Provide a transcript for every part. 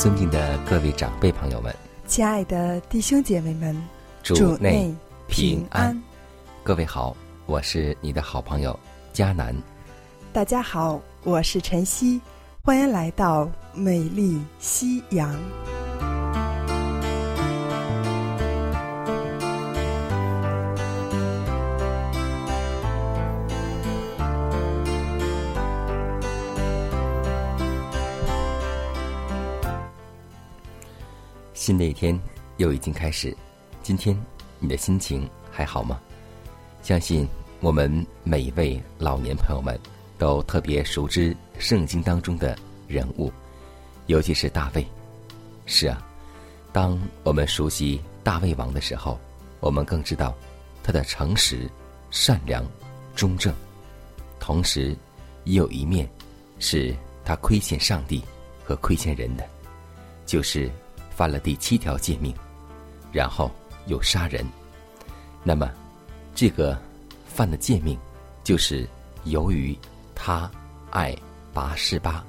尊敬的各位长辈朋友们，亲爱的弟兄姐妹们，主内平安。各位好，我是你的好朋友佳南。大家好，我是晨曦，欢迎来到美丽夕阳。新的一天又已经开始，今天你的心情还好吗？相信我们每一位老年朋友们都特别熟知圣经当中的人物，尤其是大卫。是啊，当我们熟悉大卫王的时候，我们更知道他的诚实、善良、忠正，同时也有一面是他亏欠上帝和亏欠人的，就是。犯了第七条诫命，然后又杀人。那么，这个犯的诫命，就是由于他爱八十八。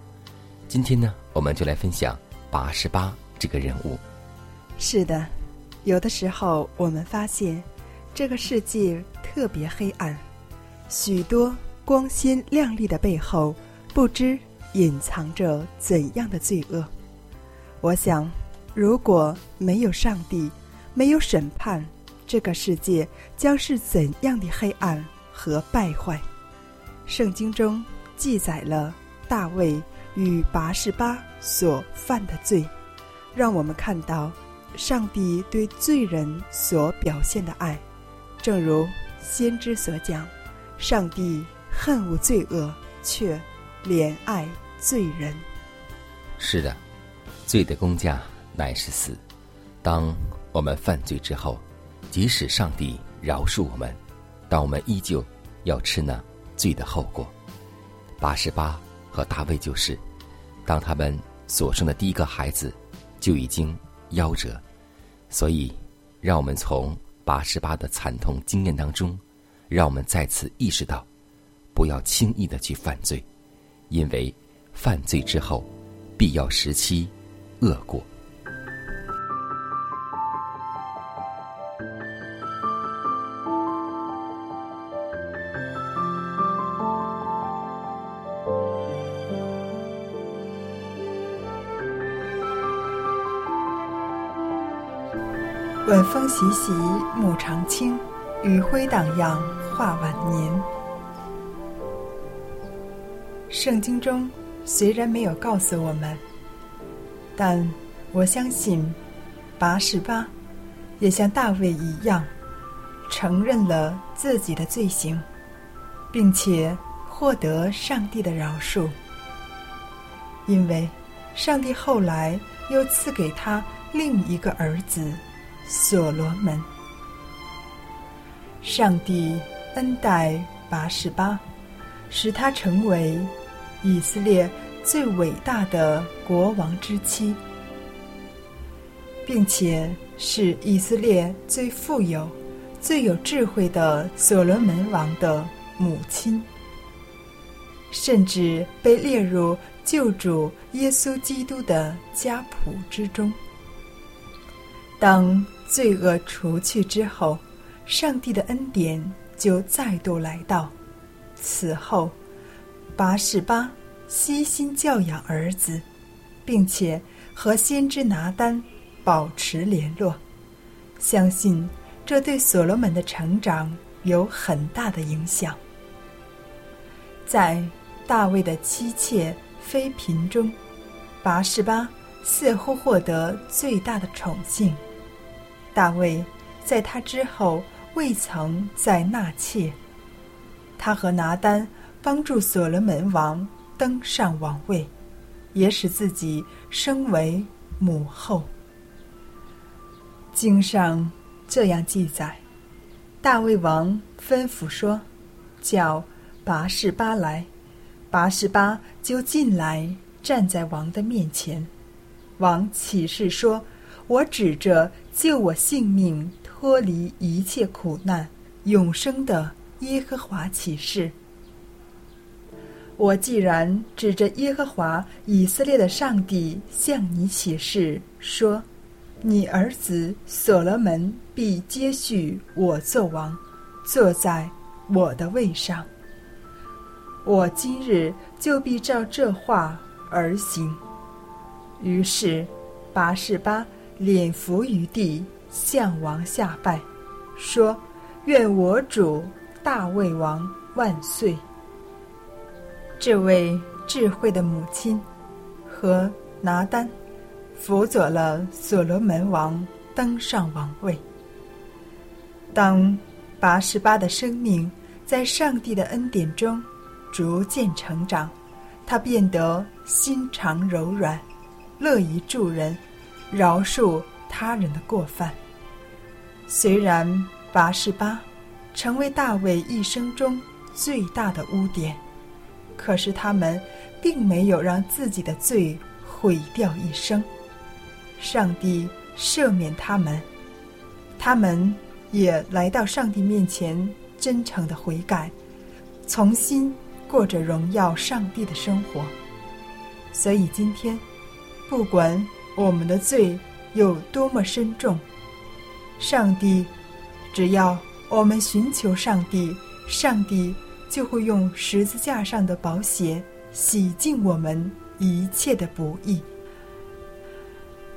今天呢，我们就来分享八十八这个人物。是的，有的时候我们发现这个世界特别黑暗，许多光鲜亮丽的背后，不知隐藏着怎样的罪恶。我想。如果没有上帝，没有审判，这个世界将是怎样的黑暗和败坏？圣经中记载了大卫与拔示巴所犯的罪，让我们看到上帝对罪人所表现的爱。正如先知所讲：“上帝恨恶罪恶，却怜爱罪人。”是的，罪的工价。乃是死。当我们犯罪之后，即使上帝饶恕我们，但我们依旧要吃那罪的后果。八十八和大卫就是，当他们所生的第一个孩子就已经夭折，所以让我们从八十八的惨痛经验当中，让我们再次意识到，不要轻易的去犯罪，因为犯罪之后必要时期恶果。习习，暮长青，余晖荡漾，画晚年。圣经中虽然没有告诉我们，但我相信，八十八也像大卫一样，承认了自己的罪行，并且获得上帝的饶恕，因为上帝后来又赐给他另一个儿子。所罗门，上帝恩待八十八，使他成为以色列最伟大的国王之妻，并且是以色列最富有、最有智慧的所罗门王的母亲，甚至被列入救主耶稣基督的家谱之中。当罪恶除去之后，上帝的恩典就再度来到。此后，八十八悉心教养儿子，并且和先知拿单保持联络，相信这对所罗门的成长有很大的影响。在大卫的妻妾妃嫔中，拔示巴似乎获得最大的宠幸。大卫在他之后未曾再纳妾。他和拿丹帮助所罗门王登上王位，也使自己升为母后。经上这样记载：大卫王吩咐说：“叫。”拔示巴来，拔示巴就进来，站在王的面前。王起誓说：“我指着救我性命、脱离一切苦难、永生的耶和华起誓。我既然指着耶和华以色列的上帝向你起誓，说，你儿子所罗门必接续我做王，坐在我的位上。”我今日就必照这话而行。于是，八十八脸伏于地，向王下拜，说：“愿我主大卫王万岁。”这位智慧的母亲和拿丹辅佐了所罗门王登上王位。当拔示巴的生命在上帝的恩典中。逐渐成长，他变得心肠柔软，乐于助人，饶恕他人的过犯。虽然拔示巴成为大卫一生中最大的污点，可是他们并没有让自己的罪毁掉一生。上帝赦免他们，他们也来到上帝面前，真诚的悔改，重新。过着荣耀上帝的生活，所以今天，不管我们的罪有多么深重，上帝只要我们寻求上帝，上帝就会用十字架上的宝血洗净我们一切的不义。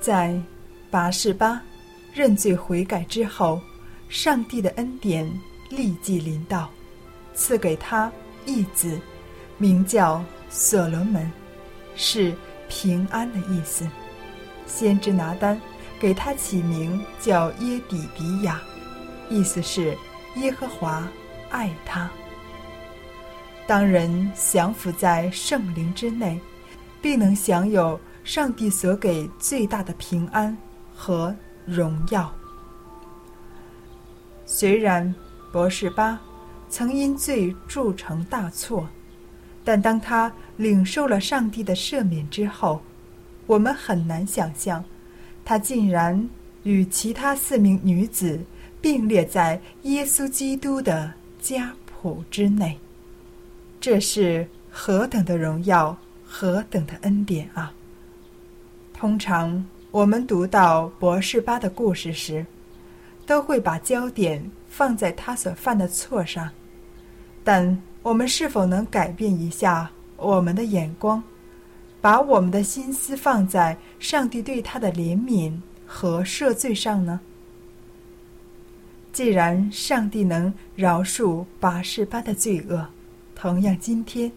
在八十八认罪悔改之后，上帝的恩典立即临到，赐给他。义子，名叫所罗门，是平安的意思。先知拿丹给他起名叫耶底比亚，意思是耶和华爱他。当人降服在圣灵之内，必能享有上帝所给最大的平安和荣耀。虽然博士巴。曾因罪铸成大错，但当他领受了上帝的赦免之后，我们很难想象，他竟然与其他四名女子并列在耶稣基督的家谱之内。这是何等的荣耀，何等的恩典啊！通常我们读到博士巴的故事时，都会把焦点放在他所犯的错上。但我们是否能改变一下我们的眼光，把我们的心思放在上帝对他的怜悯和赦罪上呢？既然上帝能饶恕八十八的罪恶，同样今天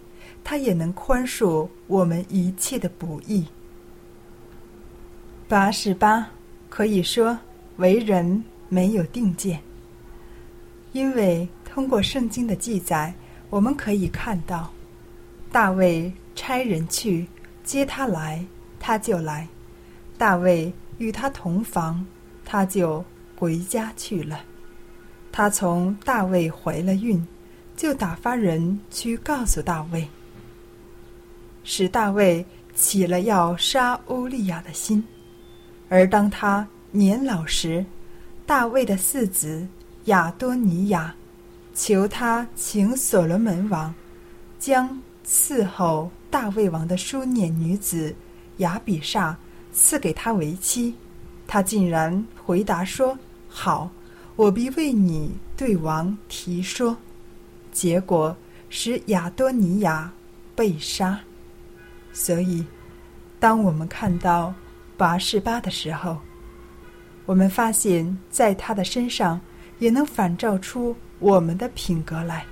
他也能宽恕我们一切的不义。八十八可以说为人没有定见，因为。通过圣经的记载，我们可以看到，大卫差人去接他来，他就来；大卫与他同房，他就回家去了。他从大卫怀了孕，就打发人去告诉大卫，使大卫起了要杀欧利亚的心。而当他年老时，大卫的四子亚多尼亚。求他请所罗门王将伺候大卫王的书念女子雅比煞赐给他为妻，他竟然回答说：“好，我必为你对王提说。”结果使亚多尼亚被杀。所以，当我们看到拔示巴的时候，我们发现在他的身上也能反照出我们的品格来，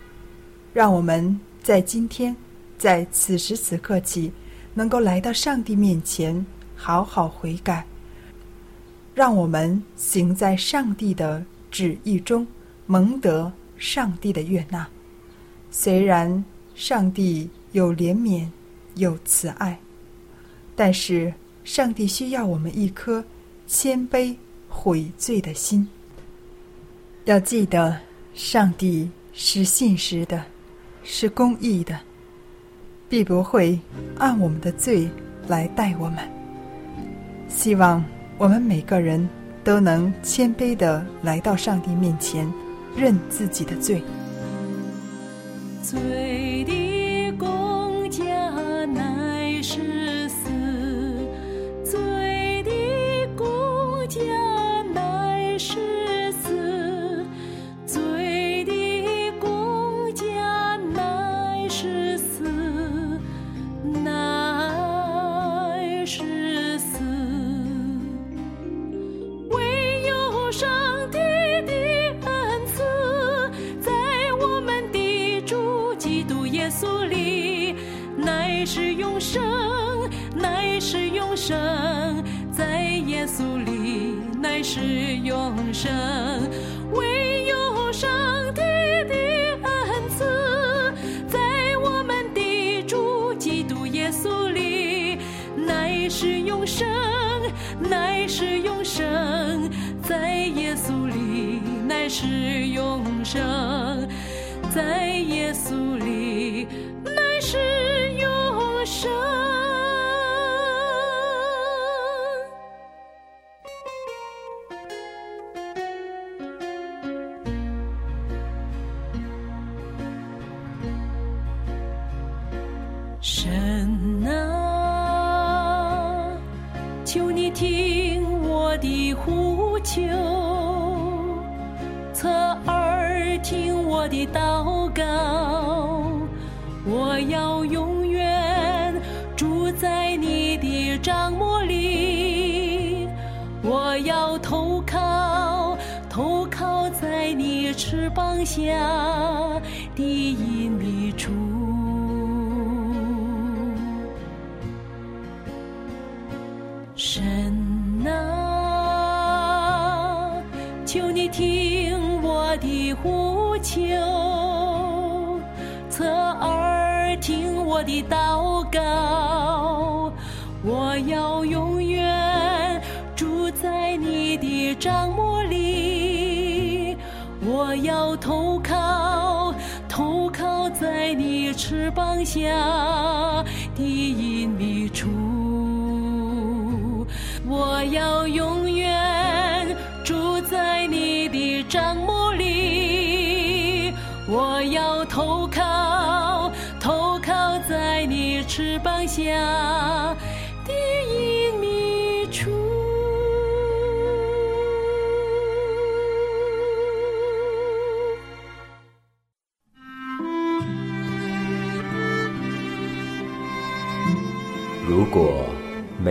让我们在今天，在此时此刻起，能够来到上帝面前，好好悔改，让我们行在上帝的旨意中，蒙得上帝的悦纳。虽然上帝有怜悯，有慈爱，但是上帝需要我们一颗谦卑。悔罪的心，要记得，上帝是信实的，是公义的，必不会按我们的罪来待我们。希望我们每个人都能谦卑的来到上帝面前，认自己的罪。罪乃是永生，乃是永生，在耶稣里乃是永生。唯有上帝的恩赐，在我们的主基督耶稣里，乃是永生，乃是永生，在耶稣里，乃是永生，在耶稣里，是永生神啊，求你听我的呼求，侧耳听我的祷告。我要永远住在你的掌模里，我要投靠，投靠在你翅膀下的阴影。的祷告，我要永远住在你的帐幕里。我要投靠，投靠在你翅膀下的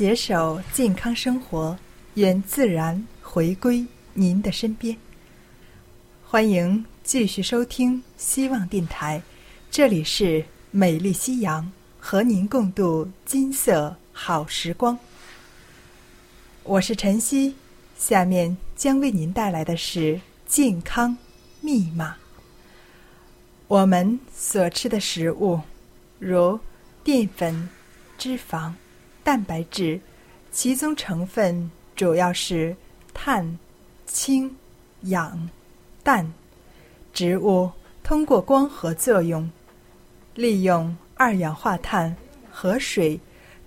携手健康生活，愿自然回归您的身边。欢迎继续收听希望电台，这里是美丽夕阳，和您共度金色好时光。我是晨曦，下面将为您带来的是健康密码。我们所吃的食物，如淀粉、脂肪、蛋白质，其中成分主要是碳、氢、氧、氮。植物通过光合作用，利用二氧化碳和水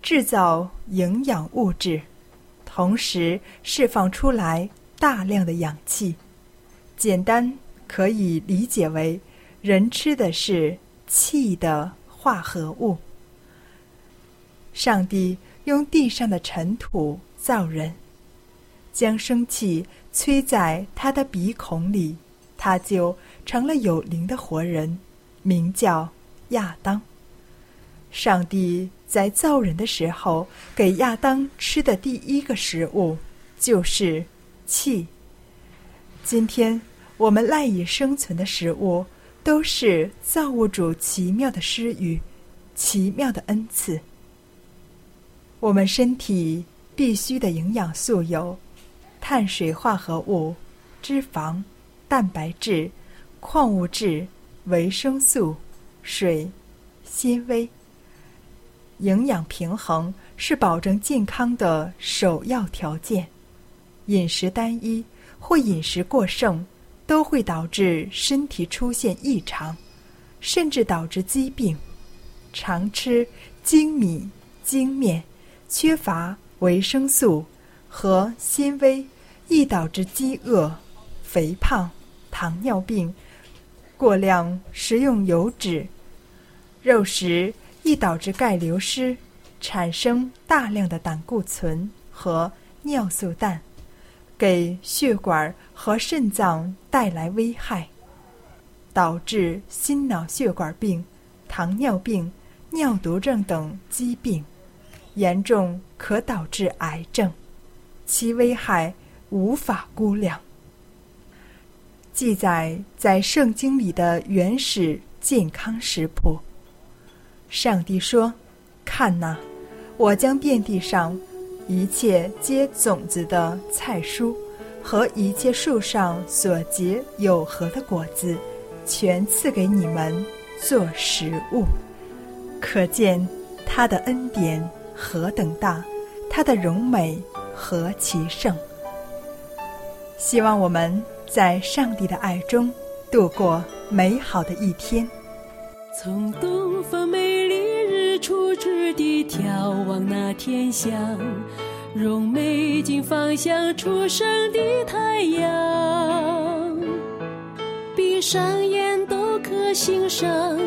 制造营养物质，同时释放出来大量的氧气。简单可以理解为。人吃的是气的化合物。上帝用地上的尘土造人，将生气吹在他的鼻孔里，他就成了有灵的活人，名叫亚当。上帝在造人的时候，给亚当吃的第一个食物就是气。今天我们赖以生存的食物。都是造物主奇妙的施予，奇妙的恩赐。我们身体必需的营养素有：碳水化合物、脂肪、蛋白质、矿物质、维生素、水、纤维。营养平衡是保证健康的首要条件。饮食单一或饮食过剩。都会导致身体出现异常，甚至导致疾病。常吃精米、精面，缺乏维生素和纤维，易导致饥饿、肥胖、糖尿病。过量食用油脂、肉食，易导致钙流失，产生大量的胆固醇和尿素氮。给血管和肾脏带来危害，导致心脑血管病、糖尿病、尿毒症等疾病，严重可导致癌症，其危害无法估量。记载在圣经里的原始健康食谱。上帝说：“看哪，我将遍地上。”一切结种子的菜蔬，和一切树上所结有核的果子，全赐给你们做食物。可见他的恩典何等大，他的荣美何其盛。希望我们在上帝的爱中度过美好的一天。从东方美丽日出之地眺望那天象，用美景方向出生的太阳。闭上眼都可欣赏，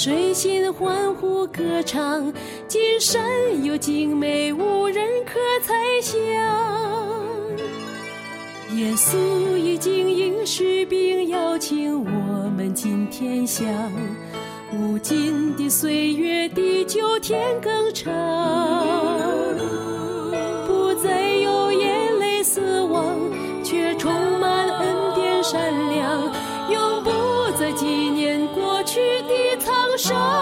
水仙欢呼歌唱，今生有精美无人可猜想。耶稣已经应许并邀请我们进天乡。无尽的岁月，地久天更长，的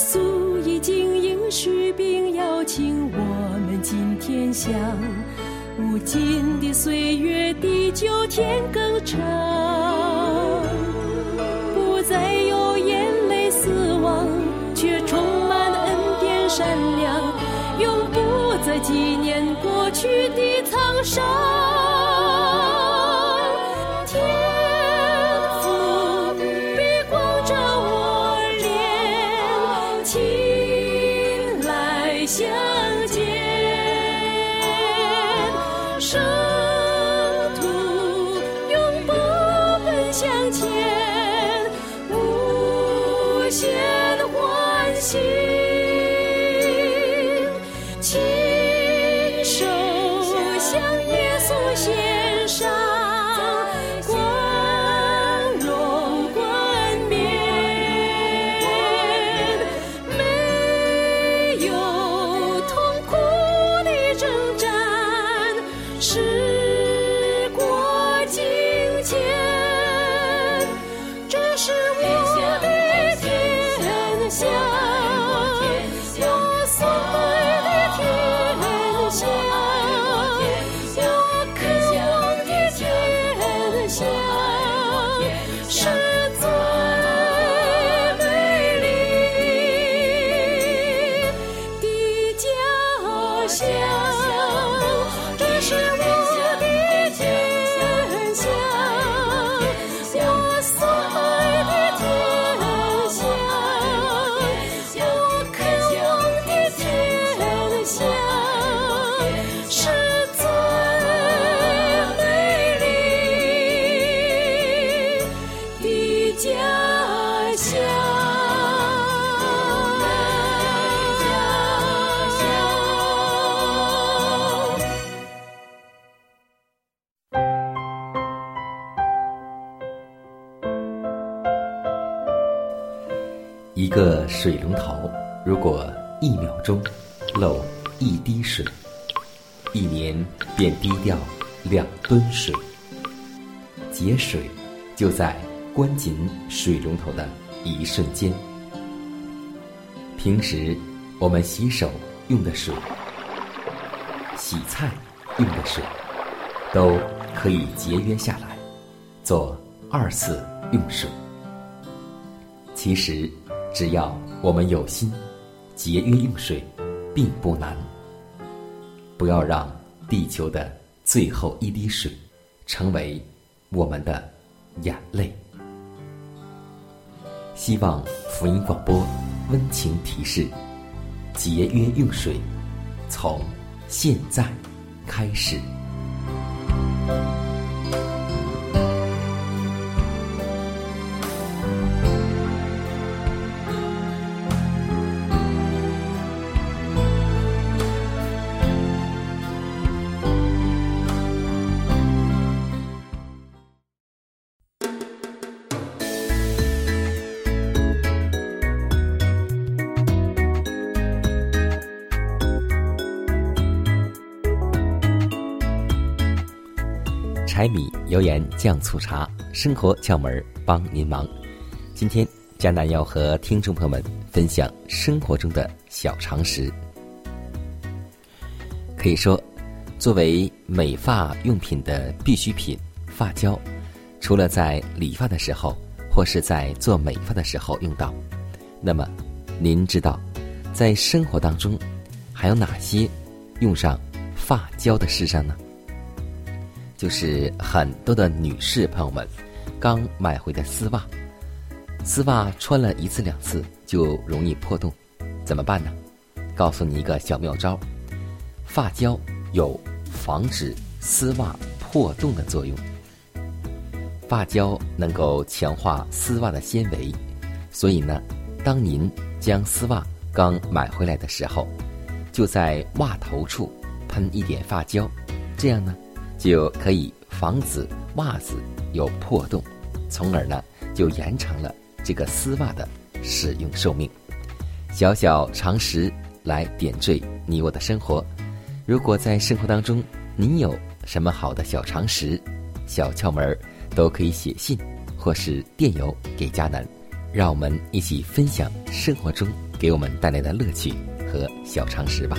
稣已经应许并邀请我们今天乡，无尽的岁月，地久天更长，一个水龙头，如果一秒钟漏一滴水，一年便滴掉两吨水。节水就在关紧水龙头的一瞬间。平时我们洗手用的水、洗菜用的水，都可以节约下来，做二次用水。其实，只要我们有心，节约用水，并不难。不要让地球的最后一滴水，成为我们的眼泪。希望福音广播温情提示：节约用水，从现在开始。柴米油盐酱醋茶，生活窍门帮您忙。今天佳楠要和听众朋友们分享生活中的小常识。可以说，作为美发用品的必需品，发胶除了在理发的时候或是在做美发的时候用到，那么您知道，在生活当中还有哪些用上发胶的事上呢？就是很多的女士朋友们刚买回的丝袜，丝袜穿了一次两次就容易破洞，怎么办呢？告诉你一个小妙招，发胶有防止丝袜破洞的作用。发胶能够强化丝袜的纤维，所以呢，当您将丝袜刚买回来的时候，就在袜头处喷一点发胶，这样呢。就可以防止袜子有破洞，从而呢就延长了这个丝袜的使用寿命。小小常识来点缀你我的生活。如果在生活当中您有什么好的小常识、小窍门，都可以写信或是电邮给佳楠，让我们一起分享生活中给我们带来的乐趣和小常识吧。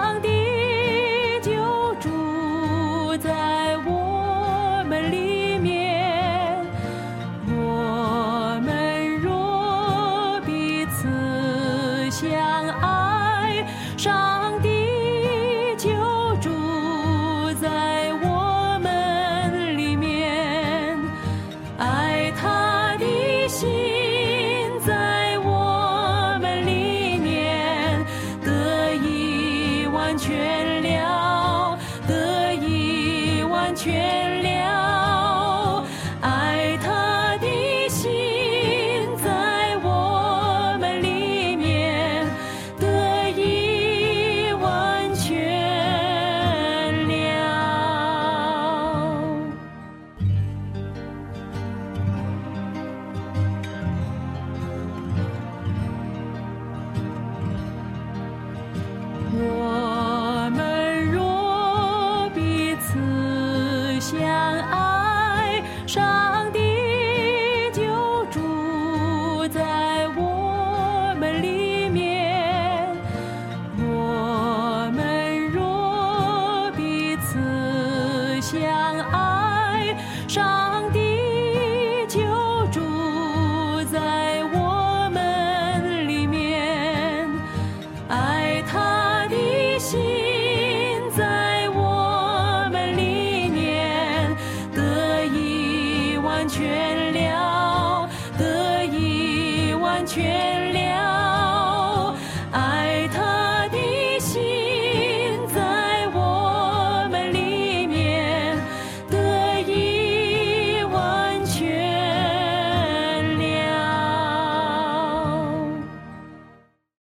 家。相爱。